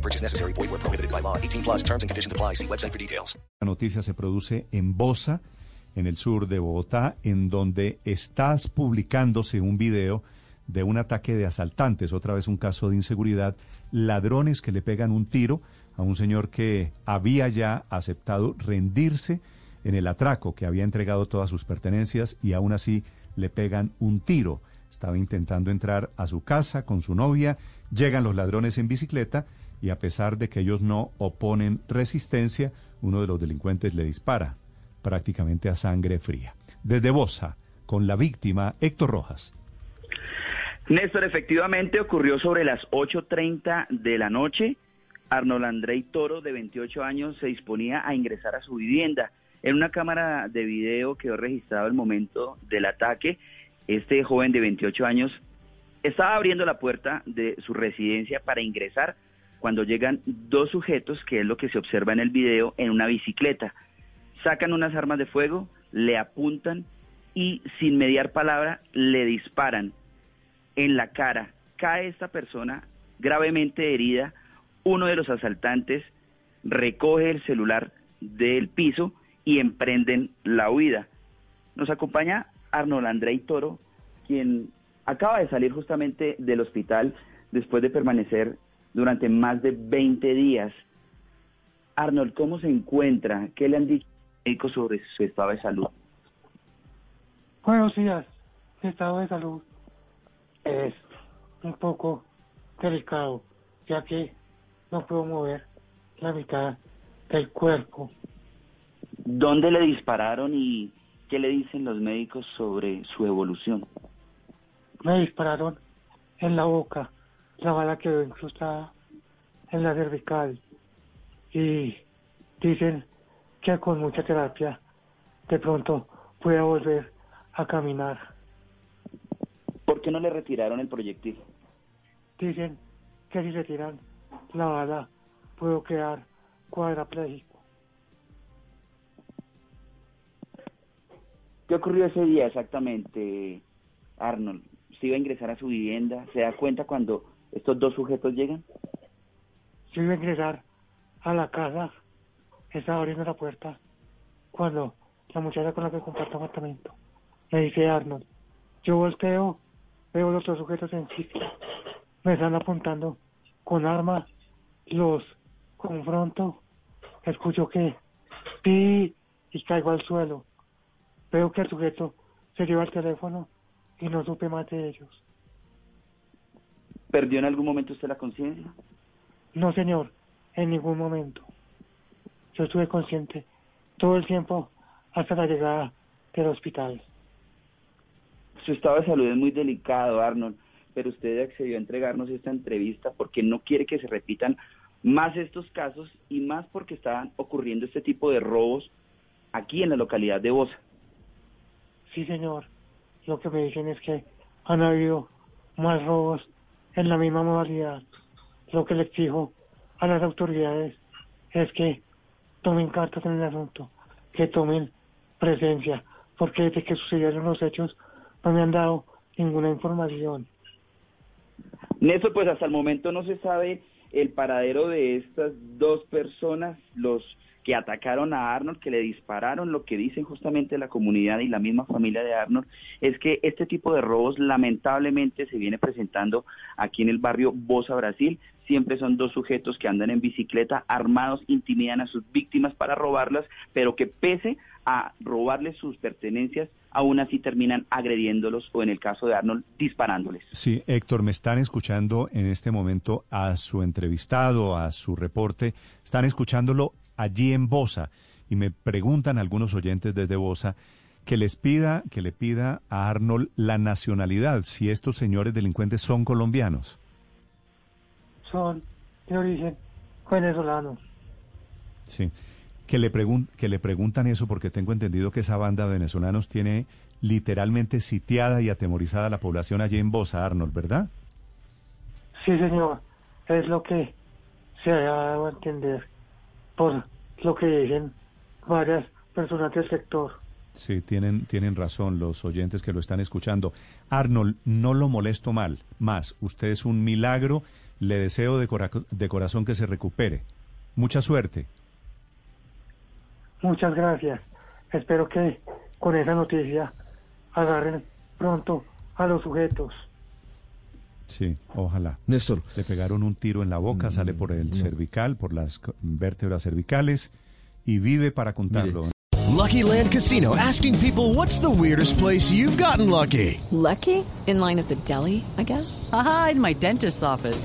No purchase necessary. Void where prohibited by law. 18 plus terms and conditions apply. See website for details. La noticia se produce en Bosa, en el sur de Bogotá, en donde estás publicándose un video de un ataque de asaltantes, otra vez un caso de inseguridad, ladrones que le pegan un tiro a un señor que había ya aceptado rendirse en el atraco, que había entregado todas sus pertenencias y aún así le pegan un tiro. Estaba intentando entrar a su casa con su novia, llegan los ladrones en bicicleta y a pesar de que ellos no oponen resistencia, uno de los delincuentes le dispara prácticamente a sangre fría. Desde Bosa, con la víctima Héctor Rojas. Néstor, efectivamente ocurrió sobre las 8.30 de la noche. Arnold Andrei Toro, de 28 años, se disponía a ingresar a su vivienda. En una cámara de video quedó registrado el momento del ataque. Este joven de 28 años estaba abriendo la puerta de su residencia para ingresar cuando llegan dos sujetos, que es lo que se observa en el video, en una bicicleta. Sacan unas armas de fuego, le apuntan y sin mediar palabra le disparan en la cara. Cae esta persona gravemente herida. Uno de los asaltantes recoge el celular del piso y emprenden la huida. Nos acompaña Arnold Andrei Toro, quien acaba de salir justamente del hospital después de permanecer durante más de 20 días. Arnold, ¿cómo se encuentra? ¿Qué le han dicho médicos sobre su estado de salud? Buenos días. Mi estado de salud es un poco delicado, ya que no puedo mover la mitad del cuerpo. ¿Dónde le dispararon y qué le dicen los médicos sobre su evolución? Me dispararon en la boca, la bala quedó incrustada en la cervical y dicen que con mucha terapia de pronto pueda volver a caminar. ¿Por qué no le retiraron el proyectil? Dicen que si retiran la bala puedo quedar cuadrapléjico. ¿Qué ocurrió ese día exactamente, Arnold? ¿Se iba a ingresar a su vivienda? ¿Se da cuenta cuando estos dos sujetos llegan? Yo iba a ingresar a la casa, estaba abriendo la puerta, cuando la muchacha con la que comparto apartamento me dice Arnold, yo volteo, veo los dos sujetos en sitio, me están apuntando con armas, los confronto, escucho que pi y caigo al suelo. Veo que el sujeto se lleva el teléfono y no supe más de ellos. ¿Perdió en algún momento usted la conciencia? No, señor, en ningún momento. Yo estuve consciente todo el tiempo hasta la llegada del hospital. Su estado de salud es muy delicado, Arnold, pero usted accedió a entregarnos esta entrevista porque no quiere que se repitan más estos casos y más porque estaban ocurriendo este tipo de robos aquí en la localidad de Bosa. Sí, señor. Lo que me dicen es que han habido más robos en la misma modalidad. Lo que le exijo a las autoridades es que tomen cartas en el asunto, que tomen presencia, porque desde que sucedieron los hechos no me han dado ninguna información. Néstor, pues hasta el momento no se sabe el paradero de estas dos personas, los que atacaron a Arnold, que le dispararon, lo que dicen justamente la comunidad y la misma familia de Arnold, es que este tipo de robos lamentablemente se viene presentando aquí en el barrio Bosa, Brasil. Siempre son dos sujetos que andan en bicicleta armados, intimidan a sus víctimas para robarlas, pero que pese a robarles sus pertenencias, aún así terminan agrediéndolos o en el caso de Arnold, disparándoles. Sí, Héctor, me están escuchando en este momento a su entrevistado, a su reporte, están escuchándolo allí en Bosa y me preguntan algunos oyentes desde Bosa que les pida, que le pida a Arnold la nacionalidad, si estos señores delincuentes son colombianos. Son de origen venezolano. Sí. que le, pregun que le preguntan eso porque tengo entendido que esa banda de venezolanos tiene literalmente sitiada y atemorizada a la población allí en Bosa, Arnold, ¿verdad? Sí, señor. Es lo que se ha dado a entender por lo que dicen varias personas del sector. Sí, tienen, tienen razón los oyentes que lo están escuchando. Arnold, no lo molesto mal, más. Usted es un milagro. Le deseo de, cora de corazón que se recupere. Mucha suerte. Muchas gracias. Espero que con esa noticia agarren pronto a los sujetos. Sí, ojalá. Néstor. Le pegaron un tiro en la boca, sale por el cervical, por las vértebras cervicales y vive para contarlo. Mire. Lucky Land Casino asking people what's the weirdest place you've gotten lucky? Lucky? In line at the deli, I guess. Aha, in my dentist's office.